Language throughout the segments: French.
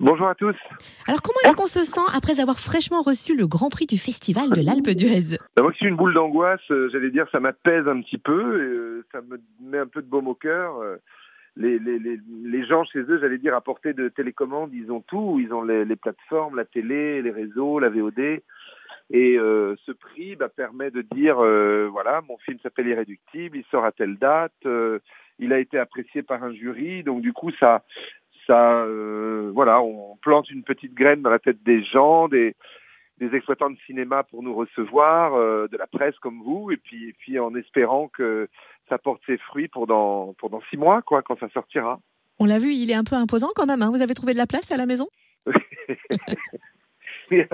Bonjour à tous. Alors comment est-ce qu'on se sent après avoir fraîchement reçu le Grand Prix du Festival de l'Alpe d'Huez? Moi qui suis une boule d'angoisse, euh, j'allais dire ça m'apaise un petit peu, et, euh, ça me met un peu de baume au cœur. Euh, les, les, les, les, gens chez eux, j'allais dire à portée de télécommande, ils ont tout, ils ont les, les plateformes, la télé, les réseaux, la VOD. Et euh, ce prix bah, permet de dire, euh, voilà, mon film s'appelle Irréductible, il sort à telle date, euh, il a été apprécié par un jury, donc du coup ça, ça, euh, voilà, on plante une petite graine dans la tête des gens, des, des exploitants de cinéma pour nous recevoir, euh, de la presse comme vous, et puis, et puis en espérant que ça porte ses fruits pour dans, pour dans six mois, quoi, quand ça sortira. On l'a vu, il est un peu imposant quand même. Hein Vous avez trouvé de la place à la maison? C'est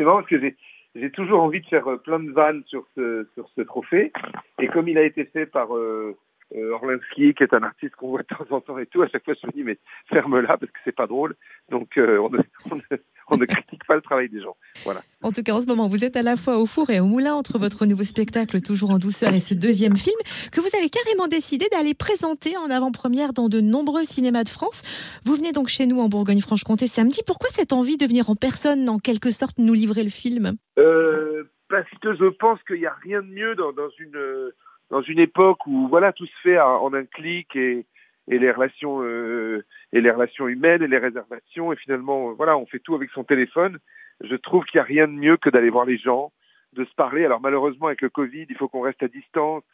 marrant parce que j'ai j'ai toujours envie de faire plein de vannes sur ce sur ce trophée, et comme il a été fait par euh, euh, Orlinski, qui est un artiste qu'on voit de temps en temps et tout, à chaque fois je me dis mais ferme-la parce que c'est pas drôle. Donc euh, on, ne, on, ne, on, ne, critique pas le travail des gens. Voilà. En tout cas, en ce moment, vous êtes à la fois au four et au moulin entre votre nouveau spectacle Toujours en douceur et ce deuxième film que vous avez carrément décidé d'aller présenter en avant-première dans de nombreux cinémas de France. Vous venez donc chez nous en Bourgogne-Franche-Comté samedi. Pourquoi cette envie de venir en personne, en quelque sorte, nous livrer le film? Euh, Parce que je pense qu'il n'y a rien de mieux dans, dans une dans une époque où voilà tout se fait en un clic et, et les relations euh, et les relations humaines et les réservations et finalement voilà on fait tout avec son téléphone. Je trouve qu'il n'y a rien de mieux que d'aller voir les gens, de se parler. Alors malheureusement avec le Covid, il faut qu'on reste à distance.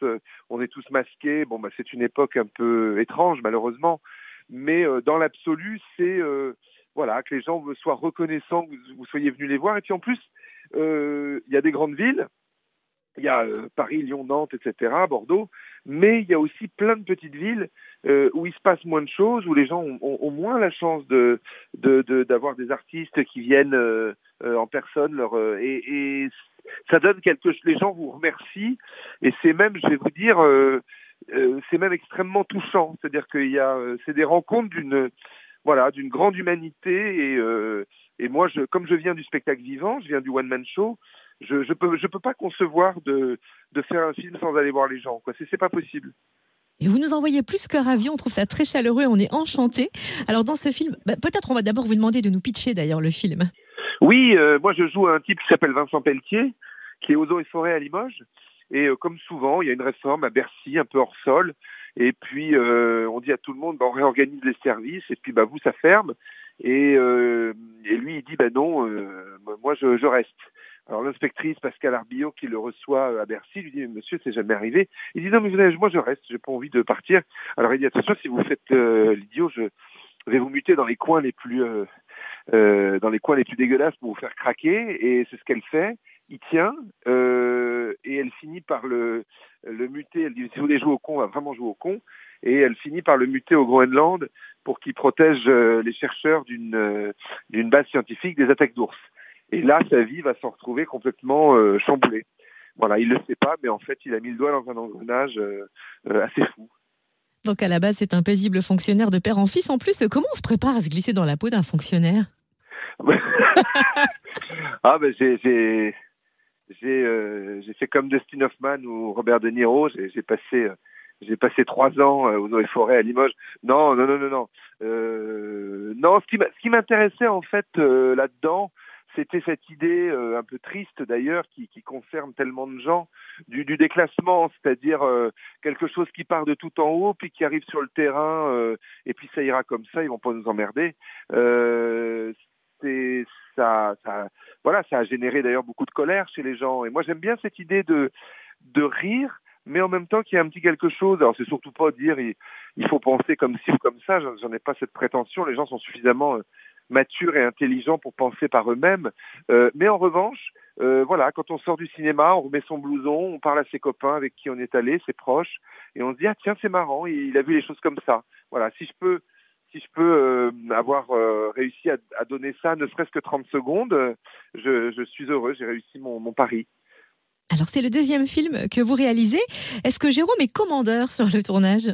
On est tous masqués. Bon bah c'est une époque un peu étrange malheureusement, mais euh, dans l'absolu c'est euh, voilà que les gens soient reconnaissants que vous, soyez venus les voir et puis en plus il y a des grandes villes il y a euh, Paris, Lyon, Nantes, etc., Bordeaux, mais il y a aussi plein de petites villes euh, où il se passe moins de choses, où les gens ont, ont, ont moins la chance de d'avoir de, de, des artistes qui viennent euh, en personne, leur euh, et, et, ça donne quelque chose. Les gens vous remercient et c'est même, je vais vous dire, euh, c'est même extrêmement touchant. C'est-à-dire qu'il y a, c'est des rencontres d'une voilà d'une grande humanité et et moi, je, comme je viens du spectacle vivant, je viens du one man show je je peux je peux pas concevoir de de faire un film sans aller voir les gens quoi c'est c'est pas possible et vous nous envoyez plus que ravis, on trouve ça très chaleureux, on est enchanté. Alors dans ce film, bah, peut-être on va d'abord vous demander de nous pitcher d'ailleurs le film. Oui, euh, moi je joue un type qui s'appelle Vincent Pelletier, qui est aux eaux et forêts à Limoges. Et euh, comme souvent, il y a une réforme à Bercy, un peu hors sol. Et puis euh, on dit à tout le monde, bah, on réorganise les services. Et puis bah vous, ça ferme. Et, et lui, il dit, bah non, moi je, je reste. Alors l'inspectrice Pascal Arbillot qui le reçoit à Bercy lui dit Monsieur, c'est jamais arrivé. Il dit non mais vous savez, moi je reste, j'ai pas envie de partir. Alors il dit attention, si vous faites euh, l'idiot, je vais vous muter dans les coins les plus euh, euh, dans les coins les plus dégueulasses pour vous faire craquer. Et c'est ce qu'elle fait. Il tient euh, et elle finit par le le muter. Elle dit si vous voulez jouer au con, on va vraiment jouer au con. Et elle finit par le muter au Groenland pour qu'il protège les chercheurs d'une d'une base scientifique des attaques d'ours. Et là, sa vie va s'en retrouver complètement euh, chamboulée. Voilà, il le sait pas, mais en fait, il a mis le doigt dans un engrenage euh, euh, assez fou. Donc à la base, c'est un paisible fonctionnaire de père en fils. En plus, comment on se prépare à se glisser dans la peau d'un fonctionnaire? Ah ben j'ai j'ai j'ai euh, fait comme Dustin Hoffman ou Robert De Niro. J'ai passé j'ai passé trois ans aux eaux et forêts à Limoges. Non non non non non. Euh, non, ce qui m'intéressait en fait là-dedans, c'était cette idée euh, un peu triste d'ailleurs qui, concerne tellement de gens du, déclassement, c'est-à-dire euh, quelque chose qui part de tout en haut puis qui arrive sur le terrain euh, et puis ça ira comme ça, ils vont pas nous emmerder. c'est ça, ça, voilà, ça a généré d'ailleurs beaucoup de colère chez les gens. Et moi j'aime bien cette idée de de rire mais en même temps qu'il y a un petit quelque chose. Alors c'est surtout pas dire il, il, faut penser comme ci ou comme ça. J'en ai pas cette prétention. Les gens sont suffisamment matures et intelligents pour penser par eux-mêmes. Euh, mais en revanche, euh, voilà, quand on sort du cinéma, on remet son blouson, on parle à ses copains avec qui on est allé, ses proches, et on se dit ah tiens c'est marrant, il a vu les choses comme ça. Voilà, si je peux si je peux euh, avoir euh, réussi à, à, donner ça, ne serait-ce que 30 secondes, je, je suis heureux, j'ai réussi mon, mon pari. Alors c'est le deuxième film que vous réalisez. Est-ce que Jérôme est commandeur sur le tournage?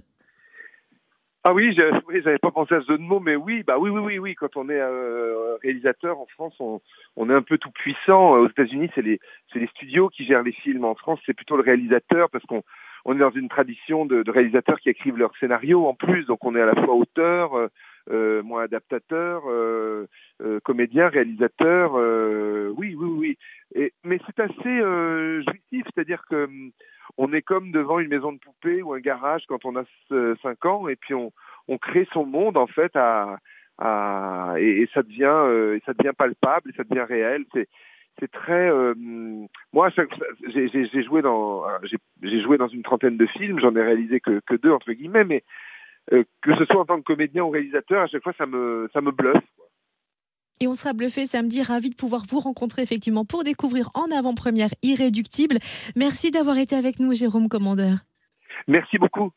Ah oui, j'avais pas pensé à ce jeu de mots, mais oui, bah oui, oui, oui, oui. Quand on est euh, réalisateur en France, on, on, est un peu tout puissant. Aux États-Unis, c'est les, c'est les studios qui gèrent les films. En France, c'est plutôt le réalisateur parce qu'on on est dans une tradition de, de, réalisateurs qui écrivent leurs scénarios en plus. Donc on est à la fois auteur, euh, euh adaptateur. Euh, comédien, réalisateur, oui, oui, oui. Et, mais c'est assez jouissif, c'est-à-dire que hum, on est comme devant une maison de poupée ou un garage quand on a 5 ans, et puis on, on crée son monde en fait à, à et, ça devient, et ça devient palpable, et ça devient réel. C'est c'est très euh, moi j'ai joué dans j'ai joué dans une trentaine de films j'en ai réalisé que, que deux entre guillemets mais euh, que ce soit en tant que comédien ou réalisateur à chaque fois ça me ça me bluffe et on sera bluffé samedi, ravi de pouvoir vous rencontrer effectivement pour découvrir en avant-première Irréductible. Merci d'avoir été avec nous, Jérôme Commandeur. Merci beaucoup.